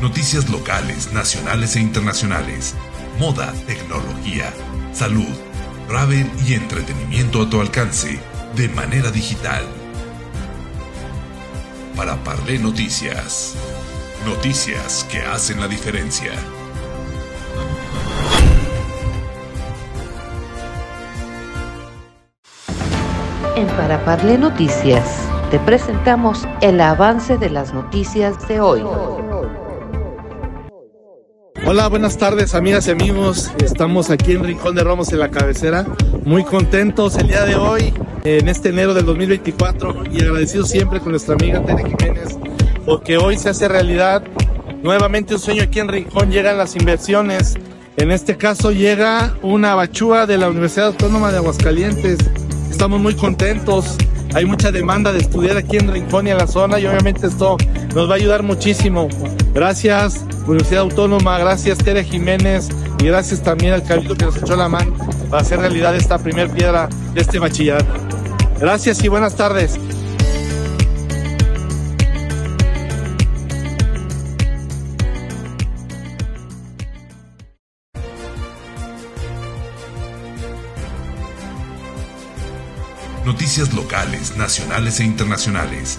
Noticias locales, nacionales e internacionales. Moda, tecnología, salud, travel y entretenimiento a tu alcance de manera digital. Para Parlé Noticias. Noticias que hacen la diferencia. En Para Parle Noticias te presentamos el avance de las noticias de hoy. Hola, buenas tardes amigas y amigos. Estamos aquí en Rincón de Ramos en la cabecera. Muy contentos el día de hoy, en este enero del 2024 y agradecidos siempre con nuestra amiga Tere Jiménez porque hoy se hace realidad nuevamente un sueño aquí en Rincón. Llegan las inversiones. En este caso llega una bachúa de la Universidad Autónoma de Aguascalientes. Estamos muy contentos. Hay mucha demanda de estudiar aquí en Rincón y en la zona y obviamente esto nos va a ayudar muchísimo. Gracias Universidad Autónoma, gracias Tere Jiménez y gracias también al Cabildo que nos echó la mano para hacer realidad esta primer piedra de este bachillerato. Gracias y buenas tardes. Noticias locales, nacionales e internacionales.